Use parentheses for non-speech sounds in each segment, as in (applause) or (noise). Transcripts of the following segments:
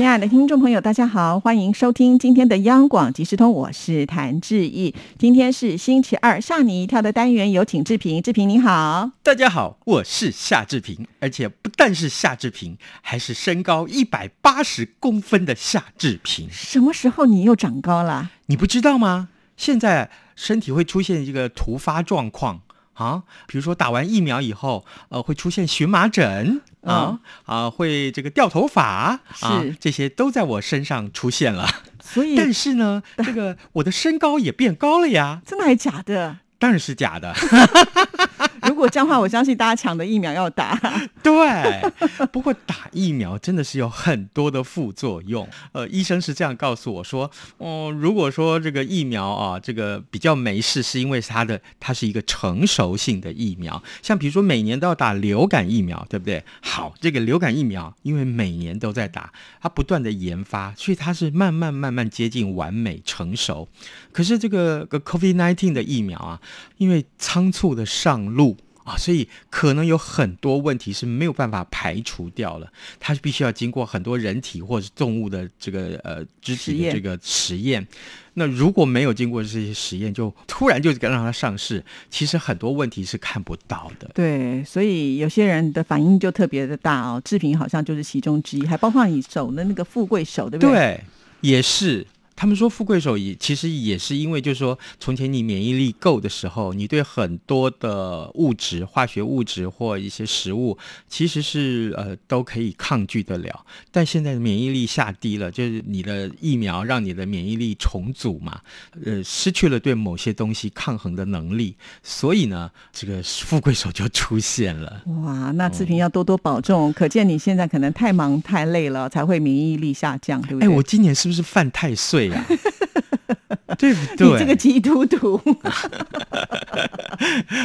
亲爱的听众朋友，大家好，欢迎收听今天的央广即时通，我是谭志毅。今天是星期二，吓你一跳的单元，有请志平。志平你好，大家好，我是夏志平，而且不但是夏志平，还是身高一百八十公分的夏志平。什么时候你又长高了？你不知道吗？现在身体会出现一个突发状况啊，比如说打完疫苗以后，呃，会出现荨麻疹啊啊，会这个掉头发，啊这些都在我身上出现了。所以，但是呢，(laughs) 这个我的身高也变高了呀，真的还假的？当然是假的。如果这样的话，我相信大家抢的疫苗要打。(laughs) 对，不过打疫苗真的是有很多的副作用。呃，医生是这样告诉我说，哦，如果说这个疫苗啊，这个比较没事，是因为它的它是一个成熟性的疫苗。像比如说每年都要打流感疫苗，对不对？好，这个流感疫苗因为每年都在打，它不断的研发，所以它是慢慢慢慢接近完美成熟。可是这个个 COVID-19 的疫苗啊，因为仓促的上路。啊，所以可能有很多问题是没有办法排除掉了，它是必须要经过很多人体或者动物的这个呃肢体的这个实验。那如果没有经过这些实验，就突然就让它上市，其实很多问题是看不到的。对，所以有些人的反应就特别的大哦。制品好像就是其中之一，还包括你手的那个富贵手，对不对？对，也是。他们说富贵手也其实也是因为，就是说从前你免疫力够的时候，你对很多的物质、化学物质或一些食物，其实是呃都可以抗拒得了。但现在免疫力下低了，就是你的疫苗让你的免疫力重组嘛，呃，失去了对某些东西抗衡的能力，所以呢，这个富贵手就出现了。哇，那志平要多多保重。可见你现在可能太忙太累了，才会免疫力下降，对不对？哎，我今年是不是犯太岁？呀、啊。对 (laughs) 不 (laughs) 对？你这个基督徒，(laughs)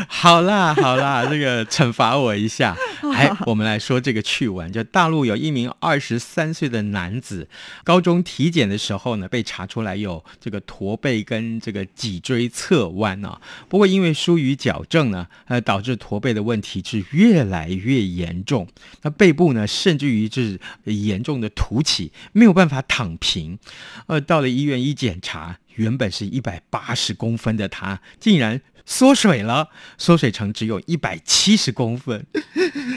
好啦好啦，这个惩罚我一下。哎，我们来说这个趣闻，就大陆有一名二十三岁的男子，高中体检的时候呢，被查出来有这个驼背跟这个脊椎侧弯啊。不过因为疏于矫正呢，呃，导致驼背的问题是越来越严重。那背部呢，甚至于就是严重的凸起，没有办法躺平。呃，到了医院一检查，原本是一百八十公分的他，竟然缩水了，缩水成只有一百七十公分。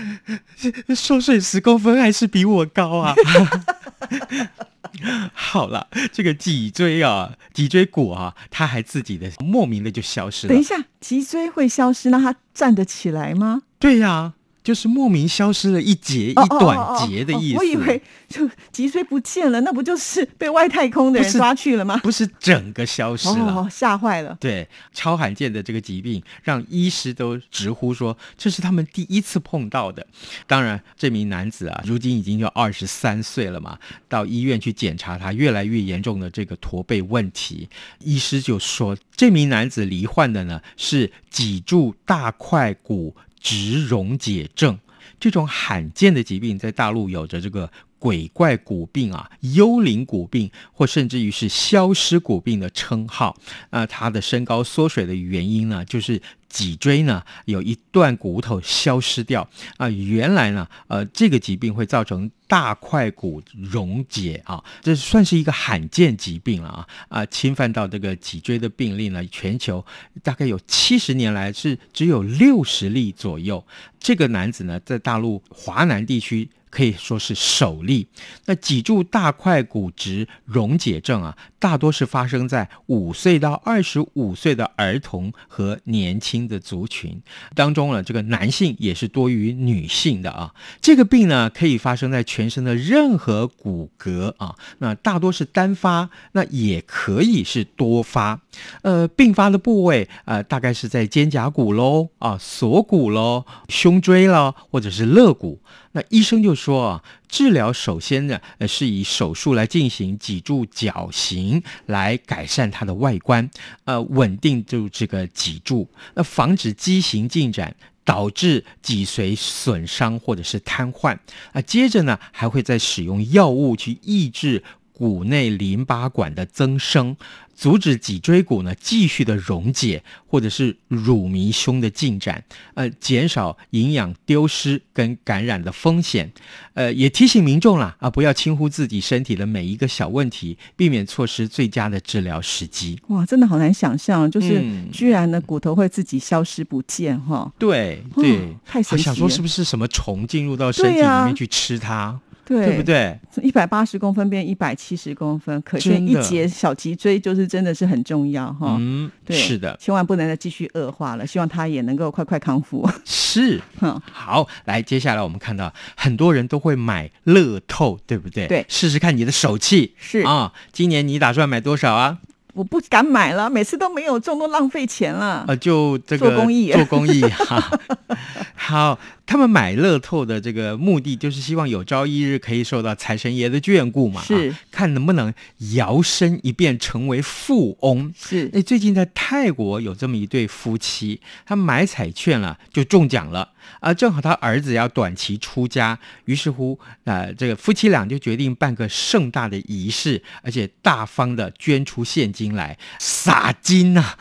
(laughs) 缩水十公分还是比我高啊！(laughs) 好了，这个脊椎啊，脊椎骨啊，它还自己的莫名的就消失了。等一下，脊椎会消失，那它站得起来吗？对呀。就是莫名消失了一节一短节的意思。我以为就脊椎不见了，那不就是被外太空的人抓去了吗？不是整个消失了，吓坏了。对，超罕见的这个疾病，让医师都直呼说这是他们第一次碰到的。当然，这名男子啊，如今已经有二十三岁了嘛，到医院去检查他越来越严重的这个驼背问题，医师就说这名男子罹患的呢是脊柱大块骨。植溶解症这种罕见的疾病，在大陆有着这个“鬼怪骨病”啊、“幽灵骨病”或甚至于是“消失骨病”的称号。那他的身高缩水的原因呢，就是。脊椎呢有一段骨头消失掉啊，原来呢，呃，这个疾病会造成大块骨溶解啊，这算是一个罕见疾病了啊啊，侵犯到这个脊椎的病例呢，全球大概有七十年来是只有六十例左右。这个男子呢，在大陆华南地区。可以说是首例。那脊柱大块骨质溶解症啊，大多是发生在五岁到二十五岁的儿童和年轻的族群当中呢。这个男性也是多于女性的啊。这个病呢，可以发生在全身的任何骨骼啊。那大多是单发，那也可以是多发。呃，并发的部位啊，大概是在肩胛骨喽啊，锁骨喽，胸椎了，或者是肋骨。那医生就说说，治疗首先呢，呃，是以手术来进行脊柱矫形，来改善它的外观，呃，稳定住这个脊柱，那防止畸形进展。导致脊髓损伤或者是瘫痪啊。接着呢，还会再使用药物去抑制骨内淋巴管的增生。阻止脊椎骨呢继续的溶解，或者是乳糜胸的进展，呃，减少营养丢失跟感染的风险，呃，也提醒民众啦啊，不要轻忽自己身体的每一个小问题，避免错失最佳的治疗时机。哇，真的好难想象，就是嗯居然呢骨头会自己消失不见哈。对哦对，太神奇想说是不是什么虫进入到身体里面去吃它，对对不？对？一百八十公分变一百七十公分，可见一节小脊椎就是真的是很重要哈。嗯，对，是的，千万不能再继续恶化了。希望他也能够快快康复。是。哼 (laughs) 好，来，接下来我们看到很多人都会买乐透，对不对？对试试看你的手气是啊。今年你打算买多少啊？我不敢买了，每次都没有中，都浪费钱了。呃，就这个做公益做公益哈。(laughs) 好，他们买乐透的这个目的就是希望有朝一日可以受到财神爷的眷顾嘛，是啊看能不能摇身一变成为富翁。是那，最近在泰国有这么一对夫妻，他们买彩券了就中奖了啊、正好他儿子要短期出家，于是乎，呃，这个夫妻俩就决定办个盛大的仪式，而且大方的捐出现金来撒金呐、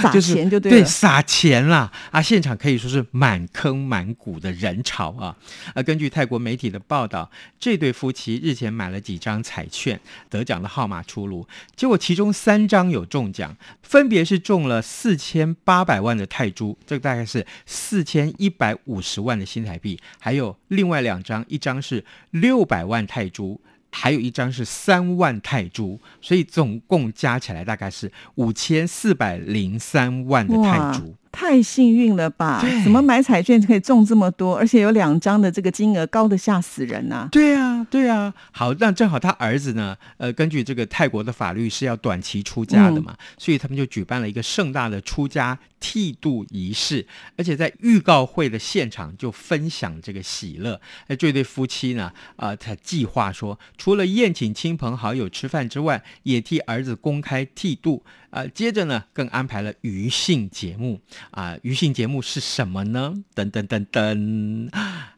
撒就是钱就对了。对撒钱啦啊！现场可以说是满坑满谷的人潮啊！呃，根据泰国媒体的报道，这对夫妻日前买了几张彩券，得奖的号码出炉，结果其中三张有中奖，分别是中了四千八百万的泰铢，这个大概是四千一百五十万的新台币，还有另外两张，一张是六百万泰铢。还有一张是三万泰铢，所以总共加起来大概是五千四百零三万的泰铢。，太幸运了吧？怎么买彩券可以中这么多，而且有两张的这个金额高的吓死人呐、对啊，对啊。好，那正好他儿子呢，呃，根据这个泰国的法律是要短期出家的嘛，所以他们就举办了一个盛大的出家剃度仪式，而且在预告会的现场就分享这个喜乐。那，这对夫妻呢，啊、他计划说，除了宴请亲朋好友吃饭之外，也替儿子公开剃度。啊、接着呢，更安排了余兴节目啊、余兴节目是什么呢？等等等等，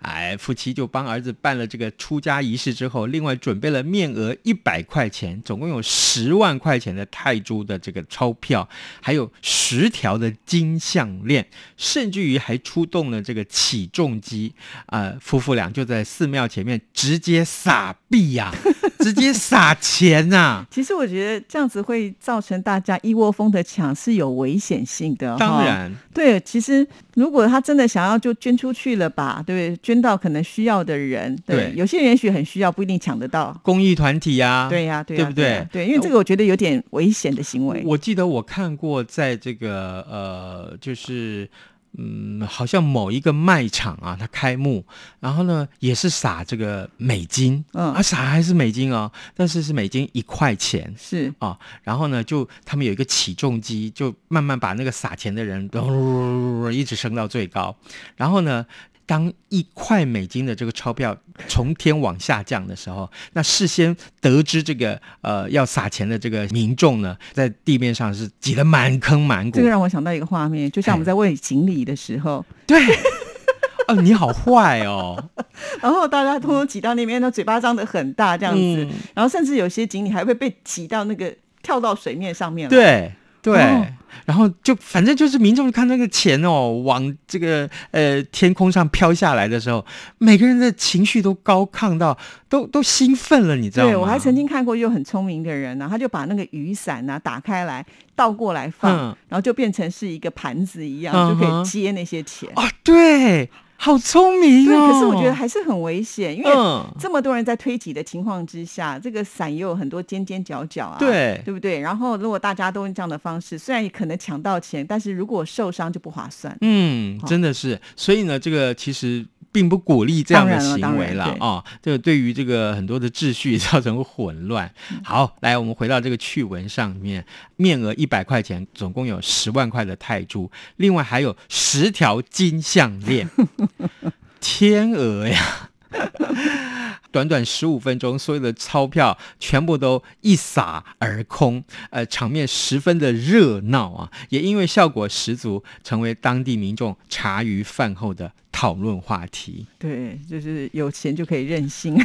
哎，夫妻就帮儿子办了这个出家仪式之后，另外准备了面额一百块钱，总共有十万块钱的泰铢的这个钞票，还有十条的金项链，甚至于还出动了这个起重机啊、夫妇俩就在寺庙前面直接撒币呀、直接撒钱呐、(laughs) 其实我觉得这样子会造成大家一窝蜂的抢，是有危险性的。哈当然，对，其实如果他真的想要就捐出去了吧，对不对？捐到可能需要的人，对，对有些人也许很需要，不一定抢得到。公益团体呀、对呀、对呀、对不对呀对，因为这个我觉得有点危险的行为。我记得我看过，在这个呃，就是嗯，好像某一个卖场啊，它开幕，然后呢也是撒这个美金，嗯啊，撒还是美金哦，但是是美金一块钱。是啊、然后呢，就他们有一个起重机，就慢慢把那个撒钱的人一直升到最高。然后呢，当一块美金的这个钞票从天往下降的时候，那事先得知这个呃要撒钱的这个民众呢，在地面上是挤得满坑满谷。这个让我想到一个画面，就像我们在喂锦鲤的时候，对，哦，你好坏哦，(laughs) 然后大家通通挤到那边，那嘴巴张得很大这样子，嗯然后甚至有些锦鲤还会被挤到那个跳到水面上面来。对。对，哦。然后就反正就是民众看那个钱哦，往这个呃天空上飘下来的时候，每个人的情绪都高亢到都都兴奋了，你知道吗？对，我还曾经看过，有很聪明的人呢、他就把那个雨伞呢、打开来，倒过来放，嗯。然后就变成是一个盘子一样，嗯就可以接那些钱。啊，对，好聪明对，哦。可是我觉得还是很危险，因为嗯这么多人在推挤的情况之下，这个伞也有很多尖尖角角啊，对对不对？然后如果大家都用这样的方式，虽然也可能抢到钱，但是如果受伤就不划算。嗯，真的是，所以呢，这个其实。并不鼓励这样的行为了啊、这个对于这个很多的秩序造成混乱。嗯好，来，我们回到这个趣闻上面，面额一百块钱，总共有十万块的泰铢，另外还有十条金项链，(laughs) 天鹅呀！短短十五分钟，所有的钞票全部都一撒而空，呃，场面十分的热闹啊，也因为效果十足，成为当地民众茶余饭后的讨论话题。对，就是有钱就可以任性，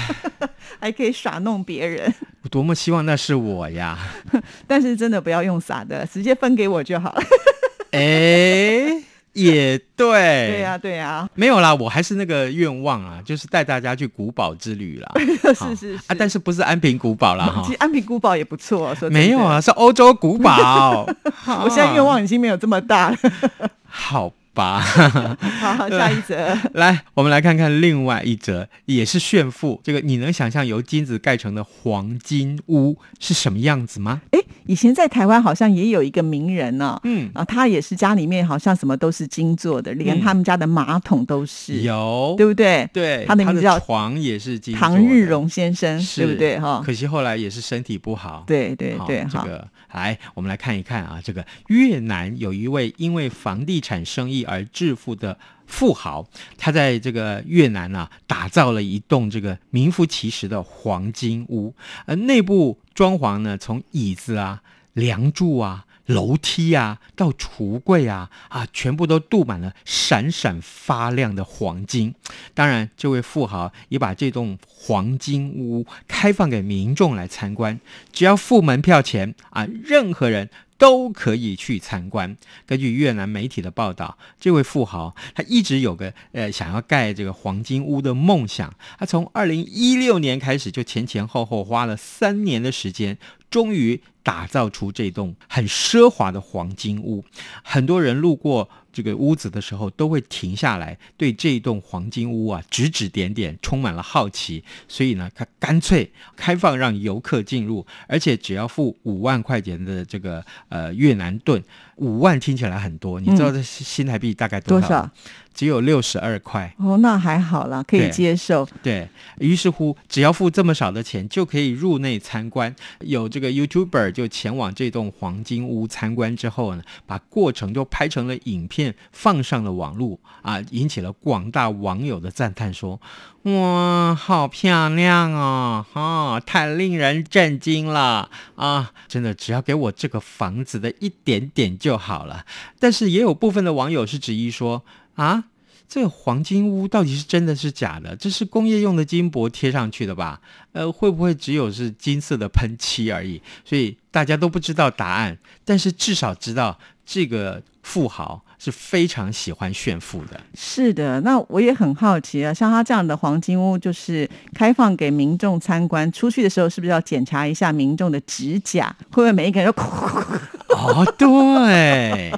(laughs) 还可以耍弄别人。我多么希望那是我呀！(laughs) 但是真的不要用撒的，直接分给我就好了。(laughs) 哎，也对，对呀、对呀、没有啦，我还是那个愿望啊，就是带大家去古堡之旅啦。(laughs) 是是是啊，但是不是安平古堡啦哈其？实安平古堡也不错，说没有啊，，是欧洲古堡。(laughs) 我现在愿望已经没有这么大了。(laughs) 好吧，(laughs) 好，(laughs) 下一则。来，我们来看看另外一则，也是炫富。这个你能想象由金子盖成的黄金屋是什么样子吗？哎，以前在台湾好像也有一个名人呢、嗯，啊，他也是家里面好像什么都是金做的，连嗯他们家的马桶都是，有，对不对？对，他的名字叫床也是金唐日，荣先生，是对不对？哈，可惜后来也是身体不好。对对对，好，这个来，我们来看一看啊，这个越南有一位因为房地产生意而致富的富豪，他在这个越南啊，打造了一栋这个名副其实的黄金屋，而，内部装潢呢，从椅子啊、梁柱啊。楼梯啊，到橱柜啊，啊，全部都镀满了闪闪发亮的黄金。当然，这位富豪也把这栋黄金屋开放给民众来参观，只要付门票钱啊，任何人都可以去参观。根据越南媒体的报道，这位富豪他一直有个呃想要盖这个黄金屋的梦想，他从二零一六年开始就前前后后花了三年的时间，终于打造出这栋很奢华的黄金屋。很多人路过这个屋子的时候，都会停下来，对这一栋黄金屋啊指指点点，充满了好奇。所以呢，他干脆开放让游客进入，而且只要付五万块钱的这个呃越南盾，五万听起来很多，你知道这新新台币大概少？多少？只有六十二块。哦，那还好啦，可以接受。对于是乎，只要付这么少的钱，就可以入内参观。有这个 YouTuber 就前往这栋黄金屋参观之后呢，把过程就拍成了影片，放上了网络啊，引起了广大网友的赞叹说：“哇，好漂亮哦，哈，太令人震惊了啊！真的，只要给我这个房子的一点点就好了。”但是也有部分的网友是质疑说：“啊。”这个黄金屋到底是真的是假的？这是工业用的金箔贴上去的吧？呃，会不会只有是金色的喷漆而已？所以大家都不知道答案，但是至少知道这个富豪是非常喜欢炫富的。是的，那我也很好奇啊，像他这样的黄金屋，就是开放给民众参观，出去的时候是不是要检查一下民众的指甲？会不会每一个人都 (laughs) 哦，对，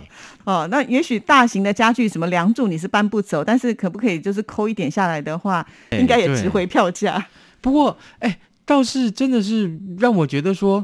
哦？那也许大型的家具，什么梁柱你是搬不走，但是可不可以就是抠一点下来的话，哎应该也值回票价。不过，哎，倒是真的是让我觉得说，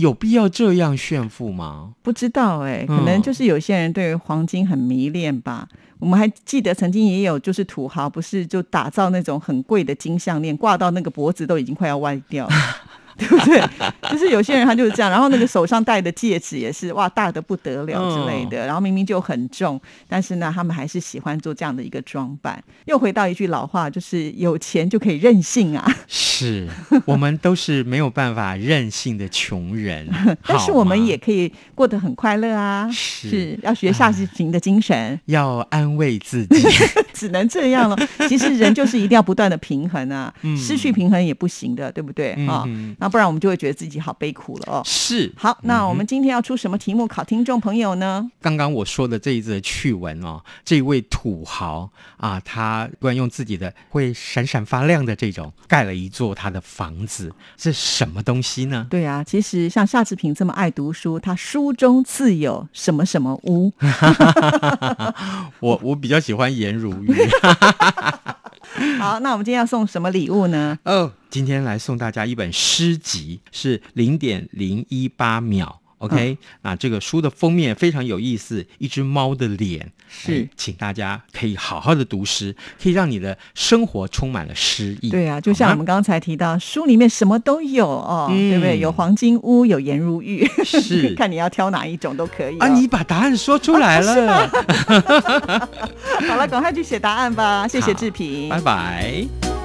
有必要这样炫富吗？不知道哎、可能嗯就是有些人对黄金很迷恋吧。我们还记得曾经也有就是土豪，不是就打造那种很贵的金项链，挂到那个脖子都已经快要歪掉了。(laughs) 对不对？就是有些人他就是这样，然后那个手上戴的戒指也是哇大的不得了之类的，然后明明就很重，但是呢，他们还是喜欢做这样的一个装扮。又回到一句老话，就是有钱就可以任性啊，(laughs) 是我们都是没有办法任性的穷人，(laughs) 但是我们也可以过得很快乐啊，是要学下士平的精神。要安慰自己。(laughs) 只能这样了。其实人就是一定要不断的平衡啊，嗯失去平衡也不行的，对不对啊、嗯那不然我们就会觉得自己好悲苦了哦。是好，那我们今天要出什么题目考听众朋友呢？刚刚我说的这一则趣闻哦，这位土豪啊，他突然用自己的会闪闪发亮的这种盖了一座他的房子，是什么东西呢？对啊，其实像夏志平这么爱读书，他书中自有什么什么屋。(laughs) 我我比较喜欢颜如玉 (laughs) 好，那我们今天要送什么礼物呢？哦。今天来送大家一本诗集，是零点零一八秒。OK，、那这个书的封面非常有意思，一只猫的脸，是哎请大家可以好好的读诗，可以让你的生活充满了诗意。对啊，就像我们刚才提到，书里面什么都有哦，嗯对不对？有黄金屋，有颜如玉，是 (laughs) 看你要挑哪一种都可以、哦。啊，你把答案说出来了，(laughs) 好了，赶快去写答案吧。谢谢志平，拜拜。